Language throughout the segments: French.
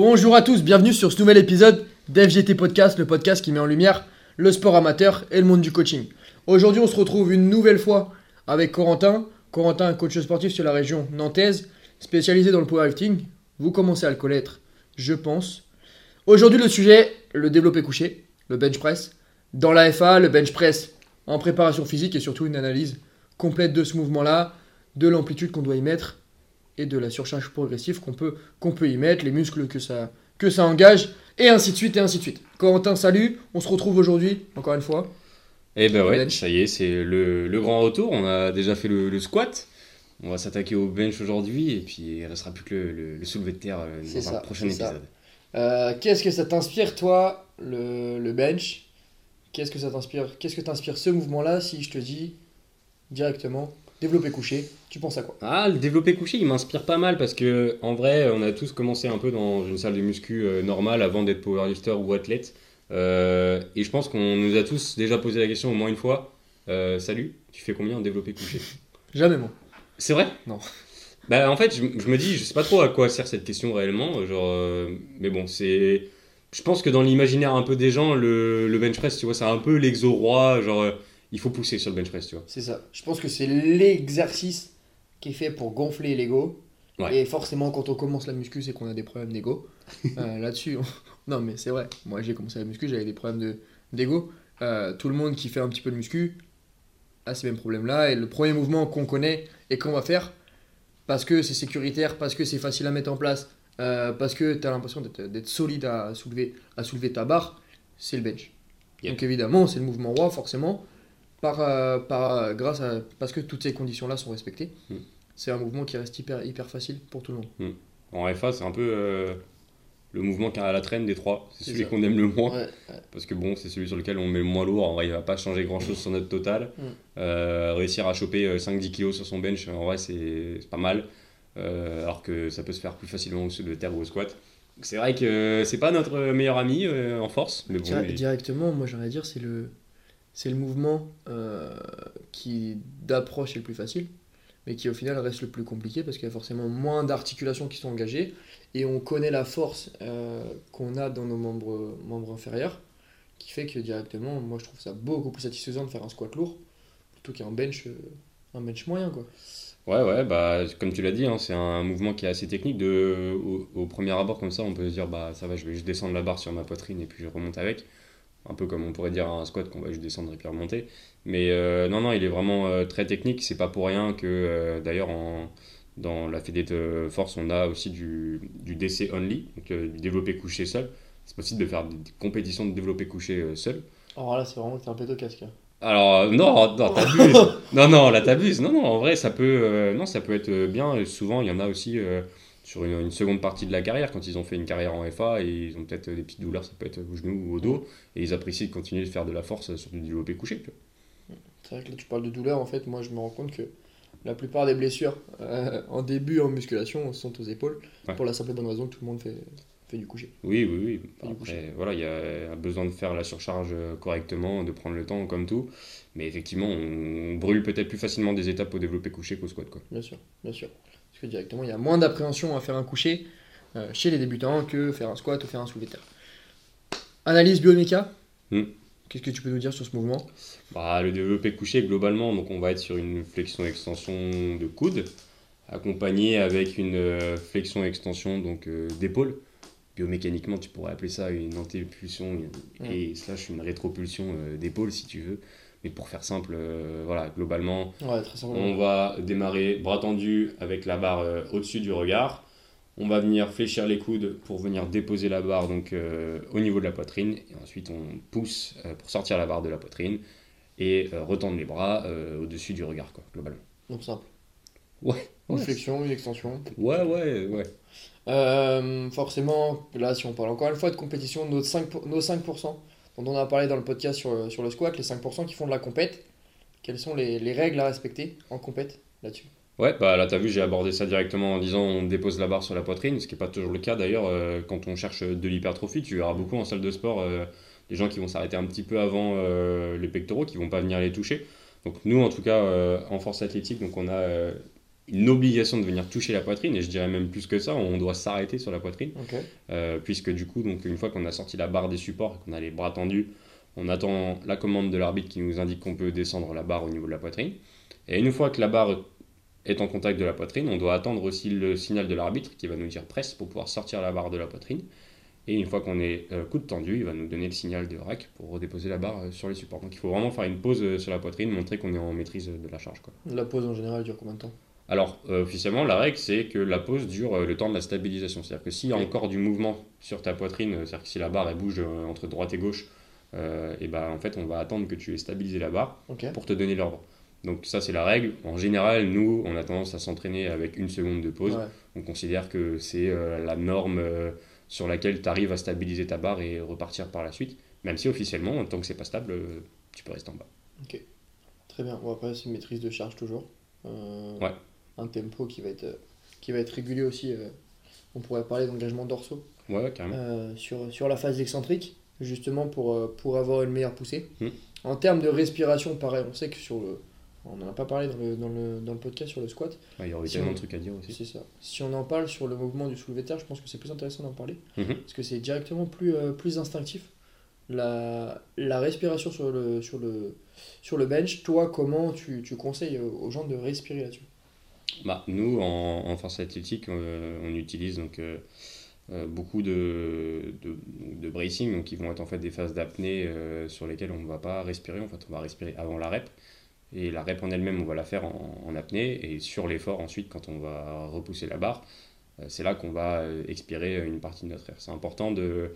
Bonjour à tous, bienvenue sur ce nouvel épisode d'FGT Podcast, le podcast qui met en lumière le sport amateur et le monde du coaching. Aujourd'hui, on se retrouve une nouvelle fois avec Corentin. Corentin, coach sportif sur la région nantaise, spécialisé dans le powerlifting. Vous commencez à le connaître, je pense. Aujourd'hui, le sujet, le développé couché, le bench press. Dans la FA, le bench press en préparation physique et surtout une analyse complète de ce mouvement-là, de l'amplitude qu'on doit y mettre et de la surcharge progressive qu'on peut, qu'on peut y mettre, les muscles que ça, que ça engage, et ainsi de suite, et ainsi de suite. Corentin, salut, on se retrouve aujourd'hui, encore une fois. Eh ben ouais, ça y est, c'est le, le grand retour. On a déjà fait le, le squat. On va s'attaquer au bench aujourd'hui et puis il restera plus que le, le- le soulevé de terre euh, dans ça, un prochain épisode. Euh, qu'est-ce que ça t'inspire, toi, le, le bench? Qu'est-ce que ça t'inspire Qu'est-ce que t'inspire ce mouvement-là si je te dis directement? Développé couché Tu penses à quoi? Ah, le développé couché, il m'inspire pas mal parce que en vrai, on a tous commencé un peu dans une salle de muscu euh, normale avant d'être powerlifter ou athlète. Euh, et je pense qu'on nous a tous déjà posé la question au moins une fois. Euh, salut, tu fais combien en développé couché? Jamais, moi. C'est vrai? Non. Bah en fait, je, je me dis, je sais pas trop à quoi sert cette question réellement, genre, mais bon, c'est, je pense que dans l'imaginaire un peu des gens, le, le bench press, tu vois, c'est un peu l'exo roi, genre, il faut pousser sur le bench press, tu vois. C'est ça. Je pense que c'est l'exercice qui est fait pour gonfler l'ego. Ouais. Et forcément, quand on commence la muscu, c'est qu'on a des problèmes d'ego. Euh, Là-dessus, on- non, mais c'est vrai. Moi, j'ai commencé la muscu, j'avais des problèmes de- d'ego. Euh, tout le monde qui fait un petit peu de muscu a ces mêmes problèmes-là. Et le premier mouvement qu'on connaît et qu'on va faire, parce que c'est sécuritaire, parce que c'est facile à mettre en place, euh, parce que tu as l'impression d'être d'être solide à soulever, à soulever ta barre, c'est le bench. Yep. Donc évidemment, c'est le mouvement roi, forcément, par, euh, par, euh, grâce à, parce que toutes ces conditions-là sont respectées. Mm. C'est un mouvement qui reste hyper, hyper facile pour tout le monde. En FA, c'est un peu euh, le mouvement qui à la traîne des trois, c'est celui qu'on aime le moins, Ouais, parce que bon, c'est celui sur lequel on met le moins lourd, en vrai, il va pas changer grand-chose sur notre total. Mm. Euh, réussir à choper euh, 5-10 kilos sur son bench, en vrai, c'est pas mal, alors que ça peut se faire plus facilement au de terre ou au squat. C'est vrai que c'est pas notre meilleur ami en force, mais bon, Dire- il- Directement, moi j'aimerais dire, c'est le, c'est le mouvement euh, qui d'approche est le plus facile, mais qui au final reste le plus compliqué parce qu'il y a forcément moins d'articulations qui sont engagées et on connaît la force euh, qu'on a dans nos membres, membres inférieurs qui fait que directement, moi je trouve ça beaucoup plus satisfaisant de faire un squat lourd plutôt qu'un bench, euh, un bench moyen quoi. Ouais, ouais, bah, comme tu l'as dit, hein, c'est un mouvement qui est assez technique. Au premier abord, comme ça, on peut se dire, bah, ça va, je vais juste descendre la barre sur ma poitrine et puis je remonte avec. Un peu comme on pourrait dire à un squat qu'on va juste descendre et puis remonter. Mais euh, non, non, il est vraiment euh, très technique. C'est pas pour rien que, euh, d'ailleurs, en, dans la Fédé de Force, on a aussi du, du DC only, donc du développé couché seul. C'est possible de faire des, des compétitions de développé couché seul. Alors là, c'est vraiment que t'es un péto casque. Alors non, non, t'abuses. non, non, là t'abuses. Non, non, en vrai, ça peut, non, ça peut être bien. Et souvent, il y en a aussi sur une, une seconde partie de la carrière, quand ils ont fait une carrière en FA et ils ont peut-être des petites douleurs, ça peut être au genou ou au dos, et ils apprécient de continuer de faire de la force sur du développé couché. C'est vrai que là, tu parles de douleur, en fait, moi je me rends compte que la plupart des blessures euh, en début en musculation sont aux épaules, Ouais. pour la simple et bonne raison que tout le monde fait, fait du coucher. Oui, oui, oui. Couché. Après, voilà, il y a besoin de faire la surcharge euh, correctement, de prendre le temps comme tout. Mais effectivement, on brûle peut-être plus facilement des étapes au développé couché qu'au squat. Quoi. Bien sûr, bien sûr. Parce que directement, il y a moins d'appréhension à faire un coucher euh, chez les débutants que faire un squat ou faire un soulevé de terre. Analyse bioméca Hmm. Qu'est-ce que tu peux nous dire sur ce mouvement? Bah, le développé couché, globalement, donc on va être sur une flexion-extension de coude, accompagné avec une euh, flexion-extension donc euh, d'épaule. Biomécaniquement, tu pourrais appeler ça une antépulsion et slash une rétropulsion d'épaule si tu veux. Mais pour faire simple, euh, voilà, globalement, Ouais, très simplement. on va démarrer bras tendus avec la barre euh, au-dessus du regard. On va venir fléchir les coudes pour venir déposer la barre donc, euh, au niveau de la poitrine. Et ensuite, on pousse pour sortir la barre de la poitrine et retendre les bras au-dessus du regard, quoi, globalement. Donc simple. Ouais, Une flexion, une extension. Ouais, ouais, ouais. Euh, forcément, là, si on parle encore une fois de compétition, nos 5%, pour- nos 5% on a parlé dans le podcast sur, sur le squat, les 5% qui font de la compète, quelles sont les, les règles à respecter en compète là-dessus? Ouais, bah là, t'as vu, j'ai abordé ça directement en disant on dépose la barre sur la poitrine, ce qui n'est pas toujours le cas d'ailleurs euh, quand on cherche de l'hypertrophie. Tu verras beaucoup en salle de sport euh, des gens qui vont s'arrêter un petit peu avant euh, les pectoraux, qui vont pas venir les toucher. Donc nous, en tout cas, euh, en force athlétique, donc on a euh, une obligation de venir toucher la poitrine, et je dirais même plus que ça, on doit s'arrêter sur la poitrine, euh, puisque du coup, donc, une fois qu'on a sorti la barre des supports et qu'on a les bras tendus, on attend la commande de l'arbitre qui nous indique qu'on peut descendre la barre au niveau de la poitrine. Et une fois que la barre est en contact de la poitrine, on doit attendre aussi le signal de l'arbitre qui va nous dire presse pour pouvoir sortir la barre de la poitrine. Et une fois qu'on est euh, coude tendu, il va nous donner le signal de rack pour redéposer la barre euh, sur les supports. Donc il faut vraiment faire une pause euh, sur la poitrine, montrer qu'on est en maîtrise de la charge. Quoi. La pause en général dure combien de temps? Alors, euh, officiellement, la règle, c'est que la pause dure euh, le temps de la stabilisation. C'est-à-dire que s'il y a encore du mouvement sur ta poitrine, euh, c'est-à-dire que si la barre elle bouge entre droite et gauche, et ben en fait, on va attendre que tu aies stabilisé la barre Ok. pour te donner l'ordre. Donc ça, c'est la règle. En général, nous, on a tendance à s'entraîner avec une seconde de pause. Ouais. On considère que c'est euh, la norme euh, sur laquelle tu arrives à stabiliser ta barre et repartir par la suite. Même si officiellement, tant que c'est pas stable, euh, tu peux rester en bas. Très bien. Bon, après, c'est une maîtrise de charge toujours. Ouais. Un tempo qui va être, euh, qui va être régulier aussi. euh, on pourrait parler d'engagement dorsaux Ouais, carrément. euh, sur, sur la phase excentrique, justement pour, pour avoir une meilleure poussée. Hmm. En termes de respiration, pareil, on sait que sur le. On n'en a pas parlé dans le, dans, le, dans le podcast sur le squat. Il y aurait Si tellement de trucs à dire aussi. C'est ça. Si on en parle sur le mouvement du soulevé terre, je pense que c'est plus intéressant d'en parler. Mhm. Parce que c'est directement plus, euh, plus instinctif. La, la respiration sur le, sur, le, sur le bench, toi, comment tu, tu conseilles aux gens de respirer là-dessus? Bah, nous, en, en force athlétique, euh, on utilise donc, euh, euh, beaucoup de, de, de bracing, donc qui vont être en fait des phases d'apnée sur lesquelles on ne va pas respirer. En fait, on va respirer avant la rep. Et la rep en elle-même, on va la faire en, en apnée. Et sur l'effort, ensuite, quand on va repousser la barre, c'est là qu'on va expirer une partie de notre air. C'est important de,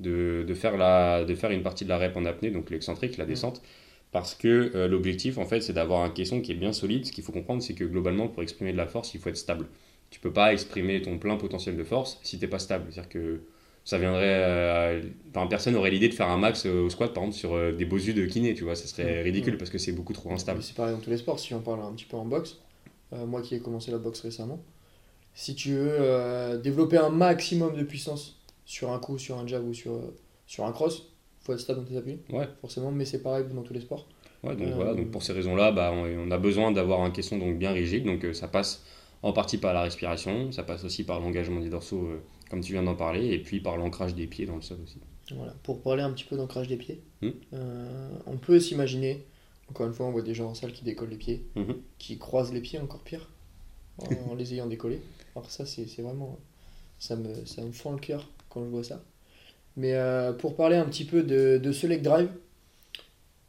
de, de, faire la, de faire une partie de la rep en apnée, donc l'excentrique, la descente. Parce que euh, l'objectif, en fait, c'est d'avoir un caisson qui est bien solide. Ce qu'il faut comprendre, c'est que globalement, pour exprimer de la force, il faut être stable. Tu peux pas exprimer ton plein potentiel de force si t'es pas stable. C'est-à-dire que ça viendrait. euh, enfin, personne n'aurait l'idée de faire un max euh, au squat, par exemple, sur des beaux yeux de kiné, tu vois. Ça serait ridicule parce que c'est beaucoup trop instable. C'est pareil dans tous les sports. Si on parle un petit peu en boxe, euh, moi qui ai commencé la boxe récemment, si tu veux euh, développer un maximum de puissance sur un coup, sur un jab ou sur, sur un cross, faut être stable dans tes appuis, Ouais. forcément, mais c'est pareil dans tous les sports. Ouais, donc Euh, voilà, donc pour ces raisons-là, bah, on, a besoin d'avoir un caisson donc bien rigide. Donc euh, ça passe en partie par la respiration, ça passe aussi par l'engagement des dorsaux, euh, comme tu viens d'en parler, et puis par l'ancrage des pieds dans le sol aussi. Voilà. Pour parler un petit peu d'ancrage des pieds, Mm. euh, on peut s'imaginer, encore une fois, on voit des gens en salle qui décollent les pieds, Mhm. qui croisent les pieds encore pire, en, en les ayant décollés. Alors ça, c'est c'est vraiment... Ça me, ça me fend le cœur quand je vois ça. Mais euh, pour parler un petit peu de, de ce leg drive,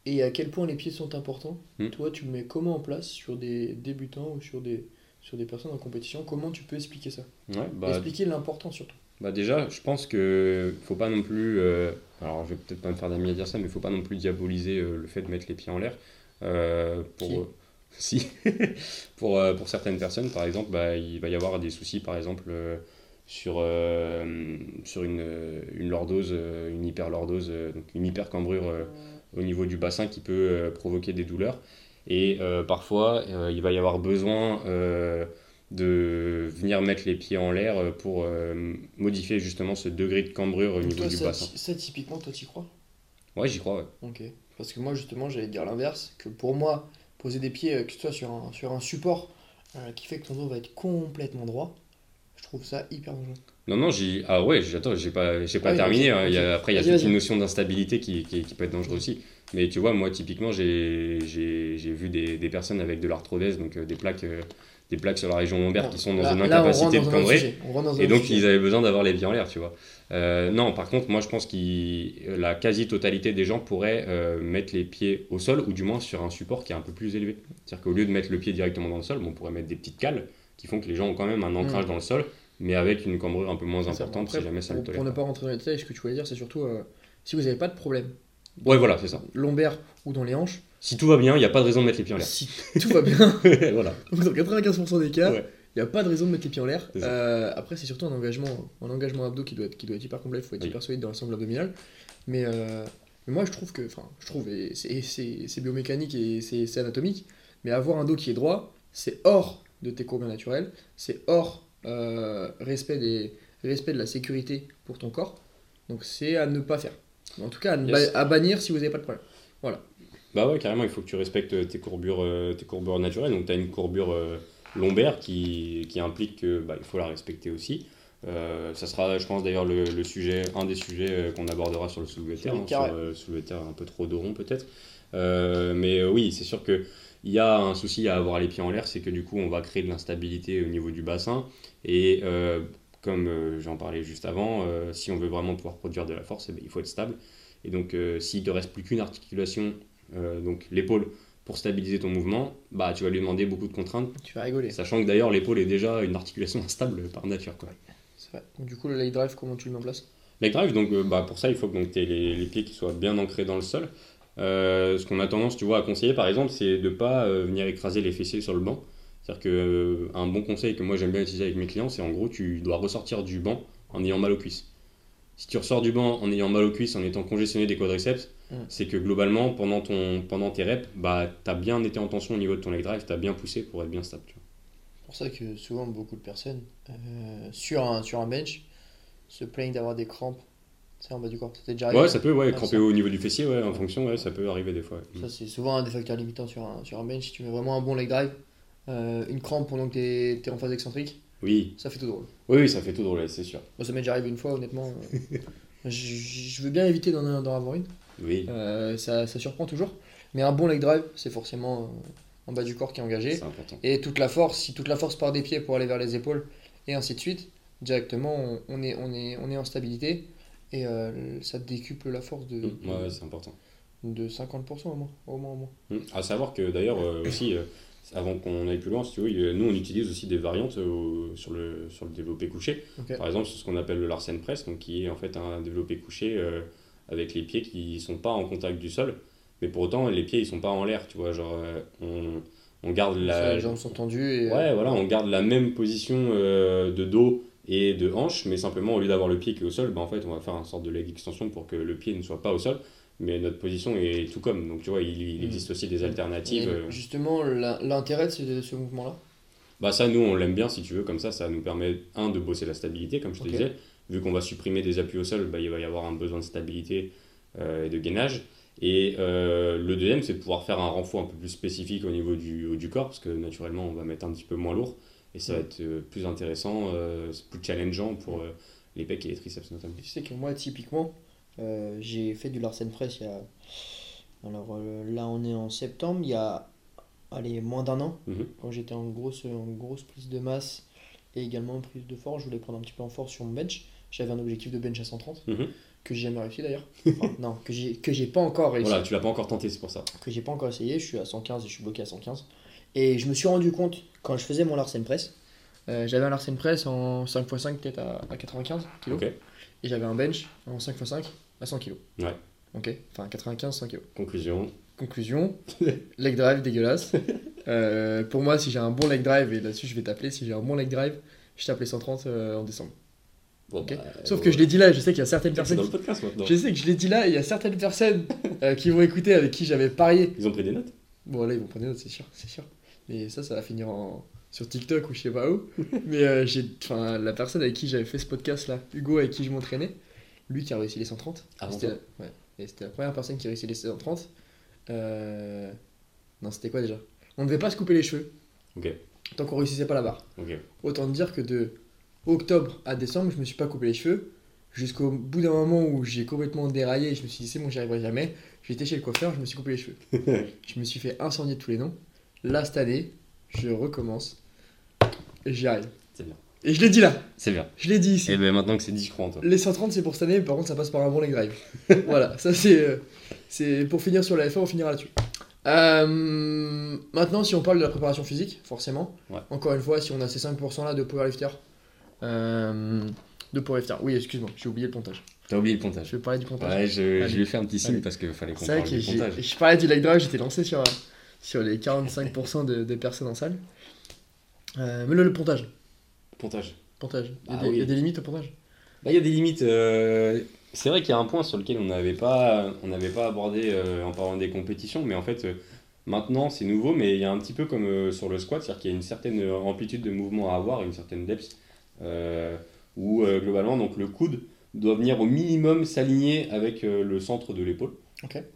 et à quel point les pieds sont importants, Mm. toi, tu le mets comment en place sur des débutants ou sur des, sur des personnes en compétition? Comment tu peux expliquer ça? Ouais, bah, Expliquer l'importance surtout. Bah déjà, je pense que faut pas non plus, euh, alors je vais peut-être pas me faire d'amis à dire ça, mais faut pas non plus diaboliser euh, le fait de mettre les pieds en l'air. Euh, pour, si, pour, pour certaines personnes, par exemple, bah, il va y avoir des soucis, par exemple, sur, euh, sur une, une lordose, euh, une hyperlordose, euh, donc une hypercambrure euh, au niveau du bassin qui peut euh, provoquer des douleurs. Et parfois, il va y avoir besoin de venir mettre les pieds en l'air pour modifier justement ce degré de cambrure au niveau Toi, du ça, bassin. ça, typiquement, toi, tu crois? Ouais, j'y crois, ouais. Ok. Parce que moi, justement, j'allais dire l'inverse, que pour moi, poser des pieds, que ce soit sur un, sur un support qui fait que ton dos va être complètement droit, trouve ça hyper dangereux. Non, non, j'ai. Ah ouais, j'ai- attends, j'ai pas, j'ai pas Ah terminé. hein. Il y a- ok. après, il y a toute une notion d'instabilité qui, qui, qui peut être dangereuse aussi. Mais tu vois, moi, typiquement, j'ai j'ai- j'ai vu des, des personnes avec de l'arthrodèse, donc euh, des, plaques, euh, des plaques sur la région lombaire qui sont dans Là- une incapacité de cambrer. Et donc, sujet. ils avaient besoin d'avoir les pieds en l'air, tu vois. Euh, non, par contre, moi, je pense que la quasi-totalité des gens pourraient euh, mettre les pieds au sol, ou du moins sur un support qui est un peu plus élevé. C'est-à-dire qu'au lieu de mettre le pied directement dans le sol, bon, on pourrait mettre des petites cales qui font que les gens ont quand même un ancrage Mm. dans le sol, mais avec une cambrure un peu moins importante Après, si jamais ça pour, le tolère. pour ne pas. rentrer dans les détails, ce que tu voulais dire, c'est surtout euh, si vous n'avez pas de problème Ouais, voilà, c'est ça. lombaire ou dans les hanches, Si tout va bien, il n'y a pas de raison de mettre les pieds en l'air. si tout va bien, voilà. donc dans 95% des cas, il Ouais. n'y a pas de raison de mettre les pieds en l'air. Euh, après, c'est surtout un engagement, un engagement abdo qui doit être, qui doit être hyper complet, il faut être Oui. hyper solide dans l'ensemble abdominal. Mais, euh, mais moi, je trouve que, enfin, je trouve, c'est- biomécanique et c'est anatomique, mais avoir un dos qui est droit, c'est hors de tes courbes naturelles, c'est hors respect, des, respect de la sécurité pour ton corps. Donc c'est à ne pas faire. En tout cas, à, Yes. bannir si vous n'avez pas de problème. Bah ouais, carrément, il faut que tu respectes tes courbures, euh, tes courbures naturelles. Donc, tu as une courbure euh, lombaire qui, qui implique qu'il bah, faut la respecter aussi. Euh, ça sera, je pense d'ailleurs, le, le, sujet, un des sujets euh, qu'on abordera sur le soulevé terre, hein, sur le soulevé terre un peu trop de rond peut-être. Euh, mais oui, c'est sûr que il y a un souci à avoir les pieds en l'air, c'est que du coup on va créer de l'instabilité au niveau du bassin et comme j'en parlais juste avant, si on veut vraiment pouvoir produire de la force, eh ben, il faut être stable. Et donc s'il te reste plus qu'une articulation, donc l'épaule, pour stabiliser ton mouvement, bah tu vas lui demander beaucoup de contraintes. Tu vas rigoler. Sachant que d'ailleurs l'épaule est déjà une articulation instable par nature. Quoi. Donc, du coup, le leg drive, comment tu le mets en place? Leg drive, donc euh, bah, pour ça, il faut que tu aies les, les, pieds qui soient bien ancrés dans le sol. Euh, ce qu'on a tendance, tu vois, à conseiller, par exemple, c'est de ne pas euh, venir écraser les fessiers sur le banc. C'est-à-dire qu'un bon conseil que moi j'aime bien utiliser avec mes clients, c'est en gros, tu dois ressortir du banc en ayant mal aux cuisses. Si tu ressors du banc en ayant mal aux cuisses, en étant congestionné des quadriceps, mm. c'est que globalement, pendant, ton, pendant tes reps, bah, tu as bien été en tension au niveau de ton leg drive, tu as bien poussé pour être bien stable. C'est pour ça que souvent, beaucoup de personnes, sur, un, sur un bench, se plaignent d'avoir des crampes en bas du corps. Ça déjà arrivé Ouais, ça peut, ouais, cramper au niveau du fessier, ouais, en fonction, ouais, ça peut arriver des fois. Ça, c'est souvent un des facteurs limitants sur un, sur un bench. Si tu mets vraiment un bon leg drive, euh, une crampe pendant que tu es, en phase excentrique, oui. ça fait tout drôle. Oui, oui, ça fait tout drôle, c'est sûr. Moi, ça m'est déjà arrivé une fois, honnêtement. je, veux bien éviter d'en, avoir une. Oui. Euh, ça, ça, surprend toujours. Mais un bon leg drive, c'est forcément euh, en bas du corps qui est engagé. C'est important. Et toute la force, si toute la force part des pieds pour aller vers les épaules, et ainsi de suite, directement, on est, on est, on est en stabilité et euh, ça décuple la force de, mmh, ouais, c'est important. de 50% au moins. Au moins, au moins. Mmh. À savoir que d'ailleurs, euh, aussi, euh, avant qu'on aille plus loin, si tu veux, nous on utilise aussi des variantes sur, le, sur le développé couché. Par exemple, c'est ce qu'on appelle le Larsen Press, donc qui est en fait un développé couché avec les pieds qui ne sont pas en contact du sol, mais pour autant les pieds ils sont pas en l'air, tu vois, genre on, on garde la. Les jambes sont tendues et. Ouais, voilà, on garde la même position de dos et de hanche, mais simplement au lieu d'avoir le pied qui est au sol, bah, en fait on va faire une sorte de leg extension pour que le pied ne soit pas au sol, mais notre position est tout comme. Donc tu vois, il, mm. existe aussi des alternatives. Euh. justement, l'intérêt de ce, mouvement-là? Bah ça, nous on l'aime bien si tu veux, comme ça ça nous permet, un, de bosser la stabilité, comme je te disais, vu qu'on va supprimer des appuis au sol, bah, il va y avoir un besoin de stabilité euh, et de gainage. Et euh, le deuxième, c'est de pouvoir faire un renfort un peu plus spécifique au niveau du du corps, parce que naturellement, on va mettre un petit peu moins lourd. Et ça va être euh, plus intéressant, euh, plus challengeant pour euh, les pecs et les triceps notamment. Tu sais que moi, typiquement, j'ai fait du Larsen Press il y a. Alors là, on est en septembre, il y a allez, moins d'un an, mhm. quand j'étais en grosse, en grosse prise de masse et également en prise de force, je voulais prendre un petit peu en force sur mon bench. J'avais un objectif de bench à 130, mhm. que j'ai jamais réussi d'ailleurs. non, que j'ai, que j'ai pas encore réussi. Voilà, tu l'as pas encore tenté, c'est pour ça. Que j'ai pas encore essayé, je suis à 115 et je suis bloqué à 115. Et je me suis rendu compte, quand je faisais mon Larsen Press, euh, j'avais un Larsen Press en 5x5 peut-être à, 95 kg. Et j'avais un bench en 5x5 à 100 kg. Ouais. Ok, enfin 95, 100 kg. Conclusion. Conclusion, leg drive dégueulasse. Euh, pour moi, si j'ai un bon leg drive, et là-dessus je vais t'appeler, si j'ai un bon leg drive, je t'appelais 130 euh, en décembre. Bon, bah, Sauf que je l'ai dit là, je sais qu'il y a certaines personnes. Dans le podcast, Je sais que je l'ai dit là, et il y a certaines personnes qui vont écouter avec qui j'avais parié. Ils ont pris des notes? Bon, là, ils vont prendre des notes, c'est sûr, c'est sûr. Et ça, ça va finir en... sur TikTok ou je sais pas où. Mais euh, j'ai, enfin, la personne avec qui j'avais fait ce podcast là, Hugo, avec qui je m'entraînais, lui qui a réussi les 130. Ah, c'était, la... ouais. Et c'était la première personne qui a réussi les 130. Euh... Non, c'était quoi déjà? On ne devait pas se couper les cheveux. Ok. Tant qu'on réussissait pas la barre. Ok. Autant dire que de octobre à décembre, je me suis pas coupé les cheveux. Jusqu'au bout d'un moment où j'ai complètement déraillé et je me suis dit c'est bon, j'y arriverai jamais. J'étais chez le coiffeur, je me suis coupé les cheveux. je me suis fait incendier de tous les noms. Là, cette année, je recommence. Et j'y arrive. C'est bien. Et je l'ai dit là. C'est bien. Je l'ai dit ici. Et bien maintenant que c'est dit, je crois en toi. Les 130, c'est pour cette année, mais par contre, ça passe par un bon leg drive. voilà, ça c'est. Euh, c'est pour finir sur la F1, on finira là-dessus. Euh, maintenant, si on parle de la préparation physique, forcément, encore une fois, si on a ces 5% là de powerlifter, euh, de powerlifter, oui, excuse-moi, j'ai oublié le pontage. T'as oublié le pontage. Je vais parler du pontage. Ouais, je, je lui ai fait un petit signe parce qu'il fallait qu'on parle du pontage. Je parlais du leg drive, j'étais lancé sur, sur les 45% de, des personnes en salle. Euh, mais le, pontage. Pontage. Pontage. Il y, a ah des, il y a des limites au pontage? Bah, Il y a des limites. Euh, c'est vrai qu'il y a un point sur lequel on n'avait pas, on pas abordé euh, en parlant des compétitions, mais en fait, maintenant c'est nouveau, mais il y a un petit peu comme sur le squat, c'est-à-dire qu'il y a une certaine amplitude de mouvement à avoir, une certaine depth, où globalement donc, le coude doit venir au minimum s'aligner avec le centre de l'épaule.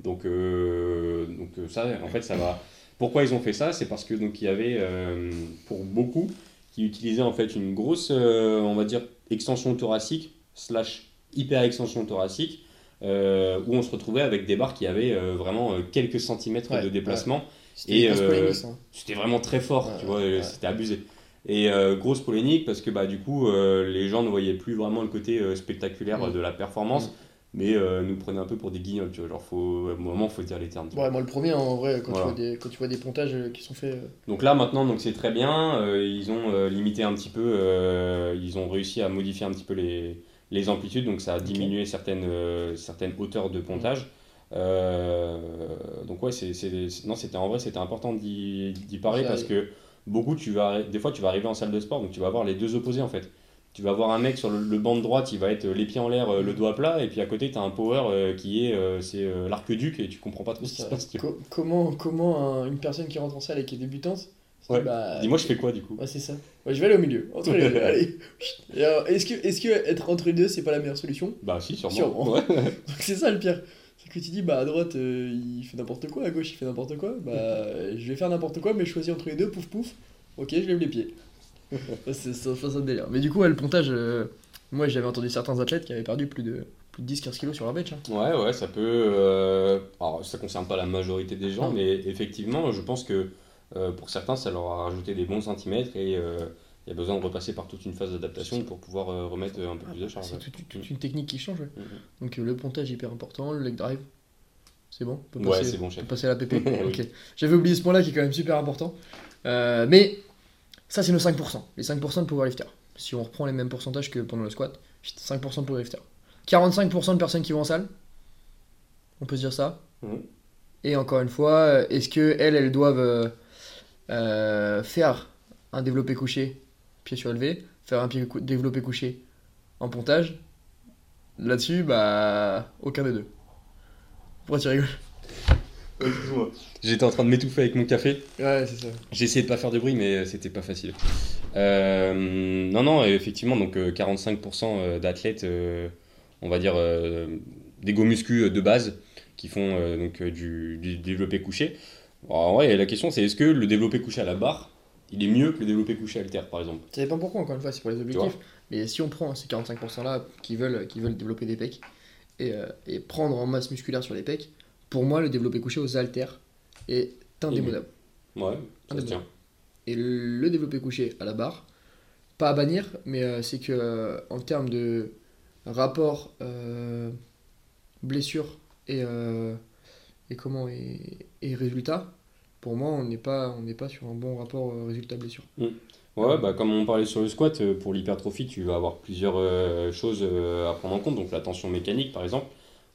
Donc, donc ça, en fait, ça va Pourquoi ils ont fait ça? C'est parce que donc il y avait euh, pour beaucoup qui utilisaient en fait une grosse, euh, on va dire, extension thoracique slash hyper extension thoracique. euh, où on se retrouvait avec des barres qui avaient vraiment quelques centimètres Ouais, de déplacement C'était Et, ça. c'était vraiment très fort, Ouais, tu vois, ouais. c'était abusé. Et grosse polémique parce que bah, du coup, les gens ne voyaient plus vraiment le côté spectaculaire Mm. de la performance, Mm. Mais euh, nous prenaient un peu pour des guignols, tu vois. Genre, faut, à un moment, faut dire les termes. Ouais, moi le premier en vrai, quand, Voilà. tu, vois des, quand tu vois des pontages euh, qui sont faits. euh, Donc là, maintenant, donc c'est très bien. ils ont limité un petit peu, ils ont réussi à modifier un petit peu les, les amplitudes, donc ça a diminué certaines, certaines hauteurs de pontage. Euh, donc ouais, c'est, non, c'était en vrai, c'était important d'y, parler parce que beaucoup, tu vas, des fois, tu vas arriver en salle de sport, donc tu vas avoir les deux opposés en fait. Tu vas avoir un mec sur le, le banc de droite, il va être les pieds en l'air, euh, le doigt plat, et puis à côté, tu as un power euh, qui est, euh, c'est euh, l'arc-duc, et tu comprends pas trop ce qui se passe. Co- comment comment un- une personne qui rentre en salle et qui est débutante Ouais. bah, Dis-moi, je fais quoi du coup Ouais, c'est ça. Ouais, je vais aller au milieu. Entre les deux. Allez. Est-ce que, est que être entre les deux, c'est pas la meilleure solution? Bah si, sûrement. Sûrement. Ouais. C'est ça le pire. C'est que tu dis, bah à droite, euh, il fait n'importe quoi, à gauche, il fait n'importe quoi. Bah je vais faire n'importe quoi, mais je choisis entre les deux, pouf pouf. Ok, je lève les pieds. C'est ça, délire. Mais du coup, ouais, le pontage, euh, moi j'avais entendu certains athlètes qui avaient perdu plus de, plus de 10-15 kilos sur leur bench. hein. Ouais, ouais, ça peut. euh, Alors, ça concerne pas la majorité des gens, mais effectivement, je pense que euh, pour certains, ça leur a rajouté des bons centimètres et il y a besoin de repasser par toute une phase d'adaptation pour pouvoir remettre un peu plus de charge. C'est ouais. toute, toute une technique qui change. ouais. Mhm. Donc euh, le pontage hyper important, le leg drive. C'est bon? On peut Ouais, passer- c'est bon, on peut passer à la PP. Oui. Ok. J'avais oublié ce point-là qui est quand même super important. Euh, mais ça, c'est nos 5%. Les 5% de powerlifter. Si on reprend les mêmes pourcentages que pendant le squat, 5% de powerlifter. 45% de personnes qui vont en salle. On peut se dire ça. Mhm. Et encore une fois, est-ce que elles, elles doivent euh, euh, faire un développé couché, pied surélevé, faire un pied développé couché en pontage? Là-dessus, bah, aucun des deux. Pourquoi tu rigoles? Excuse-moi. J'étais en train de m'étouffer avec mon café. Ouais, c'est ça. J'ai essayé de pas faire de bruit, mais c'était pas facile. Euh, non, non, effectivement, donc euh, 45% euh, d'athlètes, euh, on va dire, euh, des go muscu de base, qui font euh, donc, euh, du, du développé couché. Alors, ouais, la question c'est est-ce que le développé couché à la barre, il est mieux que le développé couché halter, par exemple? Ça dépend pourquoi, encore une fois, c'est pour les objectifs. Mais si on prend ces 45%-là qui veulent, qui veulent développer des pecs et, euh, et prendre en masse musculaire sur les pecs, pour moi, le développé couché aux haltères est indémodable. Ouais, ça se mais tient. Et le développé couché à la barre, pas à bannir, mais euh, c'est que euh, en termes de rapport euh, blessure et, et comment et, et résultat, pour moi, on n'est pas, on n'est pas sur un bon rapport euh, résultat-blessure. Ouais, bah, comme on parlait sur le squat, pour l'hypertrophie, tu vas avoir plusieurs choses à prendre en compte. Donc la tension mécanique, par exemple,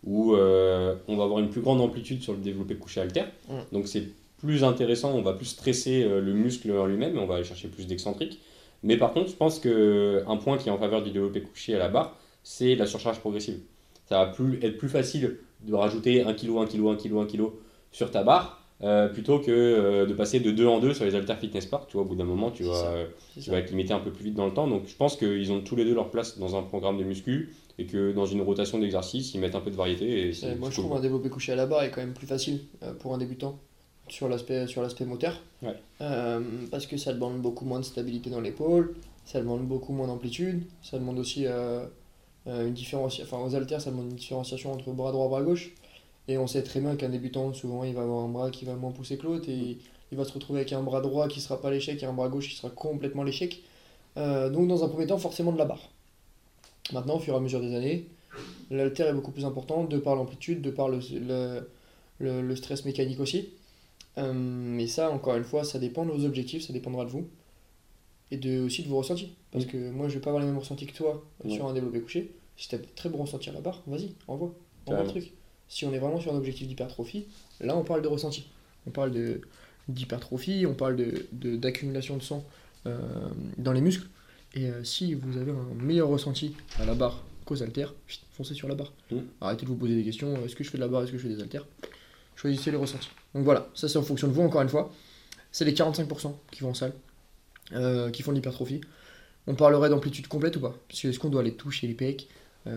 où euh, on va avoir une plus grande amplitude sur le développé couché halter. Mm. Donc c'est plus intéressant, on va plus stresser euh, le muscle en lui-même, on va aller chercher plus d'excentrique. Mais par contre, je pense qu'un point qui est en faveur du développé couché à la barre, c'est la surcharge progressive. Ça va plus, être plus facile de rajouter 1 kg, 1 kg, 1 kg, 1 kg sur ta barre, euh, plutôt que euh, de passer de 2 en 2 sur les halter fitness park. Tu vois, au bout d'un moment, tu vas, euh, tu vas être limité un peu plus vite dans le temps. Donc je pense qu'ils ont tous les deux leur place dans un programme de muscu et que dans une rotation d'exercice, ils mettent un peu de variété. Et moi, je trouve un développé couché à la barre est quand même plus facile euh, pour un débutant sur l'aspect sur l'aspect moteur. Ouais. Euh, parce que ça demande beaucoup moins de stabilité dans l'épaule, ça demande beaucoup moins d'amplitude, ça demande aussi euh, une différenciation. Enfin, aux haltères, ça demande une différenciation entre bras droit et bras gauche. Et on sait très bien qu'un débutant, souvent, il va avoir un bras qui va moins pousser que l'autre et il va se retrouver avec un bras droit qui sera pas l'échec et un bras gauche qui sera complètement l'échec. Euh, donc, dans un premier temps, forcément de la barre. Maintenant, au fur et à mesure des années, l'altère est beaucoup plus important de par l'amplitude, de par le, le, le- le stress mécanique aussi. Euh, mais ça, encore une fois, ça dépend de vos objectifs, ça dépendra de vous. Et de, aussi de vos ressentis. Parce que moi, je vais pas avoir les mêmes ressentis que toi Ouais. sur un développé couché. Si tu as des très bons ressentis à la barre, vas-y, envoie. Envoie le truc. Si on est vraiment sur un objectif d'hypertrophie, là, on parle de ressenti. On parle d'hypertrophie, on parle de, de- d'accumulation de sang euh, dans les muscles. Et euh, si vous avez un meilleur ressenti à la barre qu'aux haltères, foncez sur la barre. Mm. Arrêtez de vous poser des questions. euh, Est-ce que je fais de la barre Est-ce que je fais des haltères? Choisissez les ressentis. Donc voilà, ça c'est en fonction de vous encore une fois. C'est les 45% qui vont en salle, euh, qui font de l'hypertrophie. On parlerait d'amplitude complète ou pas? Parce que Est-ce qu'on doit aller toucher les pecs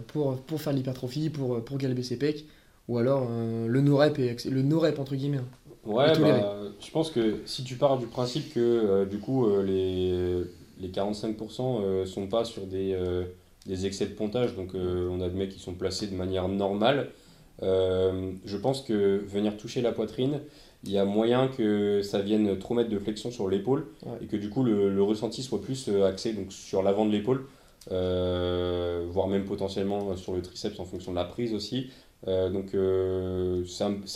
pour, pour faire de l'hypertrophie, pour, pour galber ses pecs? Ou alors euh, le no-rep, le no-rep entre guillemets, hein, Ouais, bah, je pense que si tu pars du principe que euh, du coup euh, les, les 45% euh, sont pas sur des, euh, des excès de pontage, donc euh, on a des mecs qui sont placés de manière normale, je pense que venir toucher la poitrine, il y a moyen que ça vienne trop mettre de flexion sur l'épaule Ouais. et que du coup le, le ressenti soit plus axé donc, sur l'avant de l'épaule, euh, voire même potentiellement sur le triceps en fonction de la prise aussi. Euh, donc, euh,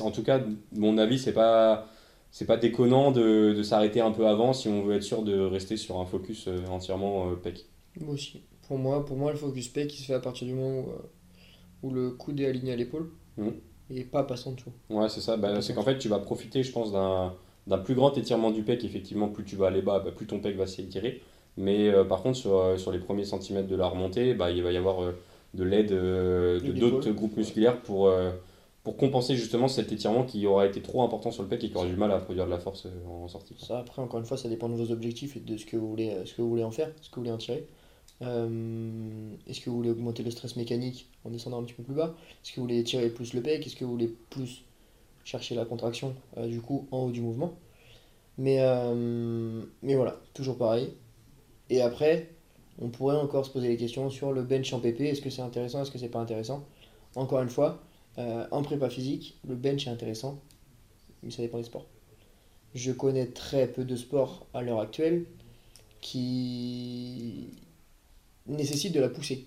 en tout cas, mon avis, c'est pas, c'est pas déconnant de, de s'arrêter un peu avant si on veut être sûr de rester sur un focus euh, entièrement euh, pec. Moi aussi. Pour moi, pour moi, le focus pec, il se fait à partir du moment où, euh, où le coude est aligné à l'épaule Mhm. et pas passant dessous. Ouais, c'est ça. Bah, c'est qu'en fait, tu vas profiter, je pense, d'un plus grand étirement du pec. Effectivement, plus tu vas aller bas, bah, plus ton pec va s'étirer. Mais euh, par contre, sur, sur les premiers centimètres de la remontée, bah, il va y avoir euh, de l'aide euh, de d'autres groupes musculaires pour, pour compenser justement cet étirement qui aura été trop important sur le pec et qui aura du mal à produire de la force euh, en sortie. Ça, après, encore une fois, ça dépend de vos objectifs et de ce que vous voulez, euh, ce que vous voulez en faire, ce que vous voulez en tirer. Euh, Est-ce que vous voulez augmenter le stress mécanique en descendant un petit peu plus bas? Est-ce que vous voulez tirer plus le pec? Est-ce que vous voulez plus chercher la contraction du coup en haut du mouvement? Mais, mais voilà, toujours pareil. Et après, on pourrait encore se poser des questions sur le bench en PP. Est-ce que c'est intéressant? Est-ce que c'est pas intéressant? Encore une fois, euh, en prépa physique, le bench est intéressant, mais ça dépend des sports. Je connais très peu de sports à l'heure actuelle qui nécessitent de la poussée.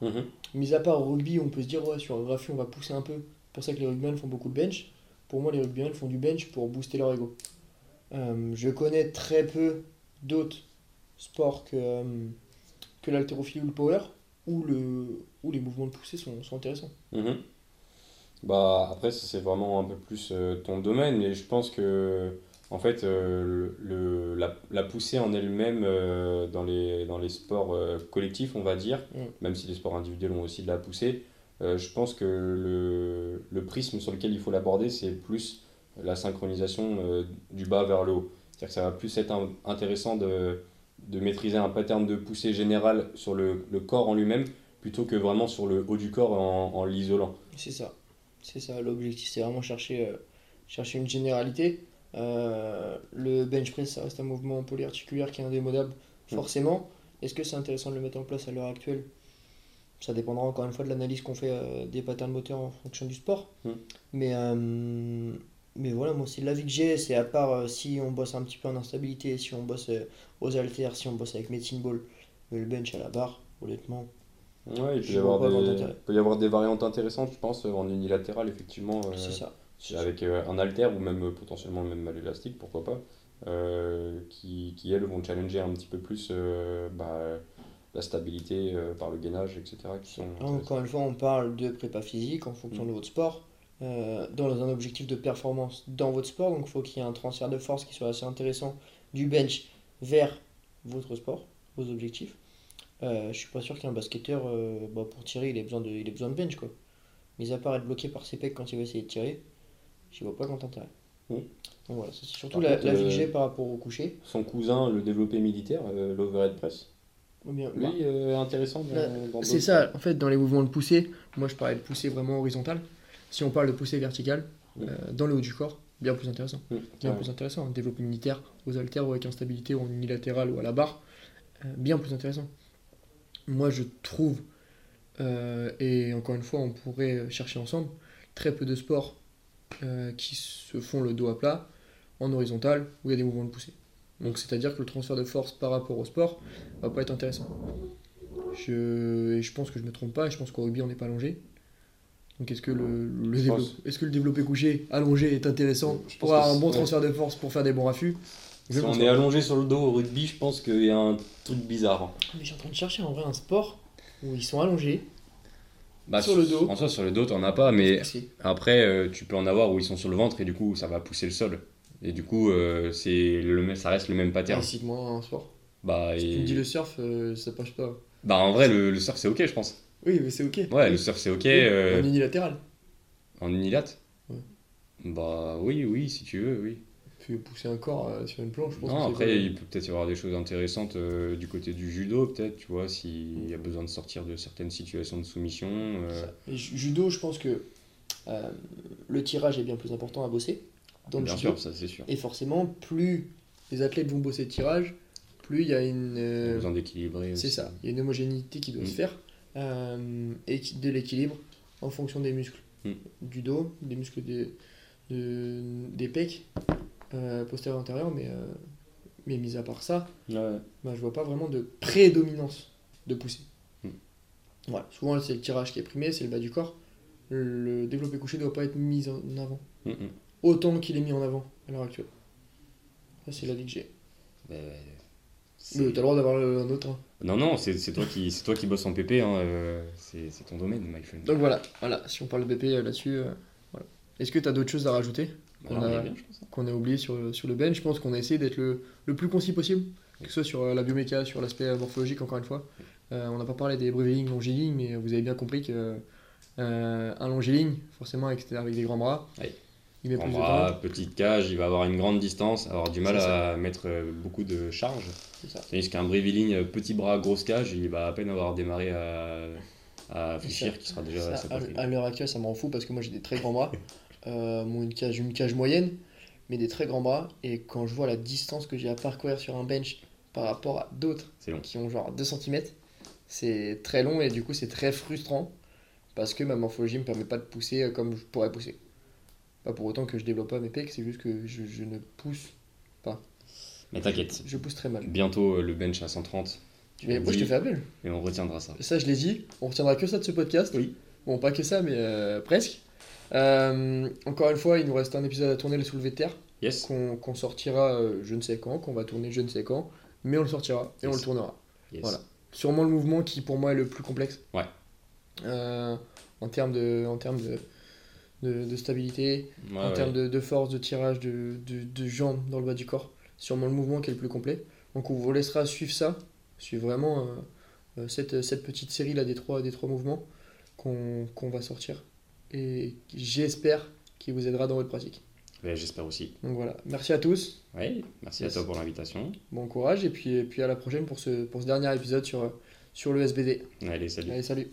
Mhm. Mis à part au rugby, on peut se dire, ouais, sur un graphi, on va pousser un peu. C'est pour ça que les rugbymen font beaucoup de bench. Pour moi, les rugbymen font du bench pour booster leur ego. Euh, je connais très peu d'autres sports que, euh, que l'haltérophilie ou le power, où, le, où les mouvements de poussée sont, sont intéressants. Mhm. Bah, après, c'est vraiment un peu plus euh, ton domaine, mais je pense que en fait, euh, le, la, la poussée en elle-même euh, dans les, dans les sports collectifs, on va dire, Mm. même si les sports individuels ont aussi de la poussée, je pense que le, le prisme sur lequel il faut l'aborder, c'est plus la synchronisation du bas vers le haut. C'est-à-dire que ça va plus être un- intéressant de, de maîtriser un pattern de poussée général sur le, le corps en lui-même plutôt que vraiment sur le haut du corps en, en l'isolant. C'est ça. C'est ça, l'objectif, c'est vraiment chercher, euh, chercher une généralité. Euh, le bench press, ça reste un mouvement polyarticulaire qui est indémodable, forcément. Est-ce que c'est intéressant de le mettre en place à l'heure actuelle? Ça dépendra encore une fois de l'analyse qu'on fait euh, des patterns moteurs en fonction du sport. Mm. Mais, euh, mais voilà, moi, c'est l'avis que j'ai. C'est à part si on bosse un petit peu en instabilité, si on bosse aux haltères, si on bosse avec medicine ball, mais le bench à la barre, honnêtement. Ouais, il peut y, avoir des, peut y avoir des variantes intéressantes, je pense, en unilatéral, effectivement, euh, c'est ça. avec euh, un halter ou même euh, potentiellement même mal élastique, pourquoi pas, euh, qui, qui, elles, vont challenger un petit peu plus euh, bah, la stabilité euh, par le gainage, etc. Qui sont Encore une fois, on parle de prépa physique en fonction Mm. de votre sport, euh, dans un objectif de performance dans votre sport. Donc, il faut qu'il y ait un transfert de force qui soit assez intéressant du bench vers votre sport, vos objectifs. Euh, je suis pas sûr qu'un basketteur, euh, bah, pour tirer, il ait besoin de, il ait besoin de bench. Quoi. Mis à part être bloqué par ses pecs quand il va essayer de tirer, je vois pas grand intérêt. Mm. Donc voilà, c'est surtout la, la vie que euh, j'ai par rapport au coucher. Son cousin, le développé militaire, euh, l'overhead press, Ou bien, lui, bah, euh, intéressant C'est ça, en fait, dans les mouvements de poussée, moi je parlais de poussée vraiment horizontale. Si on parle de poussée verticale, Mm. euh, dans le haut du corps, bien plus intéressant. Mm, Bien plus intéressant. Un développé militaire aux haltères ou avec instabilité ou en unilatéral ou à la barre, euh, bien plus intéressant. Moi je trouve, euh, et encore une fois on pourrait chercher ensemble, très peu de sports euh, qui se font le dos à plat en horizontal où il y a des mouvements de poussée. Donc c'est-à-dire que le transfert de force par rapport au sport va pas être intéressant. Je, et je pense que je me trompe pas, et je pense qu'au rugby on n'est pas allongé. Donc est-ce que le, le pense. est-ce que le développé couché allongé est intéressant Je pense pour avoir un bon ouais. transfert de force pour faire des bons raffus? Si on est allongé sur le dos au rugby, je pense qu'il y a un truc bizarre. Mais je suis en train de chercher en vrai un sport où ils sont allongés. Bah, Sur le dos. En soi, sur le dos, t'en as pas, mais Après, euh, tu peux en avoir où ils sont sur le ventre et du coup, ça va pousser le sol. Et du coup, euh, c'est le même- ça reste le même pattern. Ah, cite-moi un sport. Bah, Si et- tu me dis le surf, euh, ça passe pas. bah, en vrai, le, le surf, c'est ok, je pense. Oui, mais c'est ok. Ouais, Oui. le surf, c'est ok. Oui, euh, En unilatéral. en unilat Ouais. Bah, oui, oui, si tu veux, oui. Pousser un corps euh, sur une planche, je pense Non, que c'est après, il peut peut-être y avoir des choses intéressantes euh, du côté du judo, peut-être, tu vois, s'il y a besoin de sortir de certaines situations de soumission. euh, judo, je pense que le tirage est bien plus important à bosser. dans le Bien sûr, ça c'est sûr. Et forcément, plus les athlètes vont bosser le tirage, plus il y a une. Euh, besoin d'équilibrer. c'est ça, il y a une homogénéité qui doit Mm. se faire euh, et de l'équilibre en fonction des muscles Mm. du dos, des muscles de- des pecs, euh, postérieur antérieur, mais, euh, mais mis à part ça, Ouais. bah, je vois pas vraiment de prédominance de poussée. Voilà, souvent c'est le tirage qui est primé, c'est le bas du corps. Le développé couché doit pas être mis en avant Mm, mm. autant qu'il est mis en avant à l'heure actuelle. Ça, c'est l'avis que j'ai. Ben, Mais t'as le droit d'avoir un autre. hein. Non, non, c'est toi, qui- c'est toi qui bosses en PP, hein, euh, c'est ton domaine, my friend. Donc voilà, voilà, si on parle de BP euh, là-dessus, voilà. Est-ce que tu as d'autres choses à rajouter? Alors, on on a- hein. qu'on a oublié sur, le- sur le bench Je pense qu'on a essayé d'être le, le plus concis possible, que ce soit sur euh, la bioméca, sur l'aspect euh, morphologique, encore une fois. Euh, on n'a pas parlé des brevilignes, longilignes, mais vous avez bien compris que euh, un longiligne, forcément avec, avec des grands bras, Oui. il met plus de temps. petite cage, il va avoir une grande distance, avoir du mal à mettre beaucoup de charge. Tandis qu'un Breviling, petit bras, grosse cage, il va à peine avoir démarré à, à fléchir, qui sera déjà Ça, à à l'heure actuelle, ça m'en fout parce que moi j'ai des très grands bras. Euh, bon, une cage, une cage moyenne, mais des très grands bras. Et quand je vois la distance que j'ai à parcourir sur un bench par rapport à d'autres qui ont genre 2 cm, c'est très long et du coup c'est très frustrant parce que ma morphologie me permet pas de pousser euh, comme je pourrais pousser. Pas pour autant que je développe pas mes pecs, c'est juste que je, je ne pousse, Mais t'inquiète, je pousse très mal. bientôt euh, le bench à 130, Mais moi je te fais appel. et on retiendra ça. Ça, je l'ai dit. On retiendra que ça de ce podcast. Oui. Bon, pas que ça, mais euh, presque. Euh, encore une fois, il nous reste un épisode à tourner, le soulevé de terre, Yes, qu'on sortira euh, je ne sais quand, qu'on va tourner je ne sais quand, mais on le sortira et on le tournera. yes. Voilà. Sûrement le mouvement qui, pour moi, est le plus complexe. Ouais. Euh, en termes de, en termes de, de, de stabilité, Ouais, en ouais. termes de, de force, de tirage, de, de, jambes dans le bas du corps. Sûrement le mouvement qui est le plus complet. Donc on vous laissera suivre ça, suivre vraiment cette, cette petite série là des trois, des trois mouvements qu'on qu'on va sortir. Et j'espère qu'il vous aidera dans votre pratique. Ouais, J'espère aussi. Donc voilà, merci à tous, Ouais, merci à toi pour l'invitation. bon courage et puis, et puis à la prochaine pour ce, pour ce dernier épisode sur, sur le SBD. Allez, salut. Allez, salut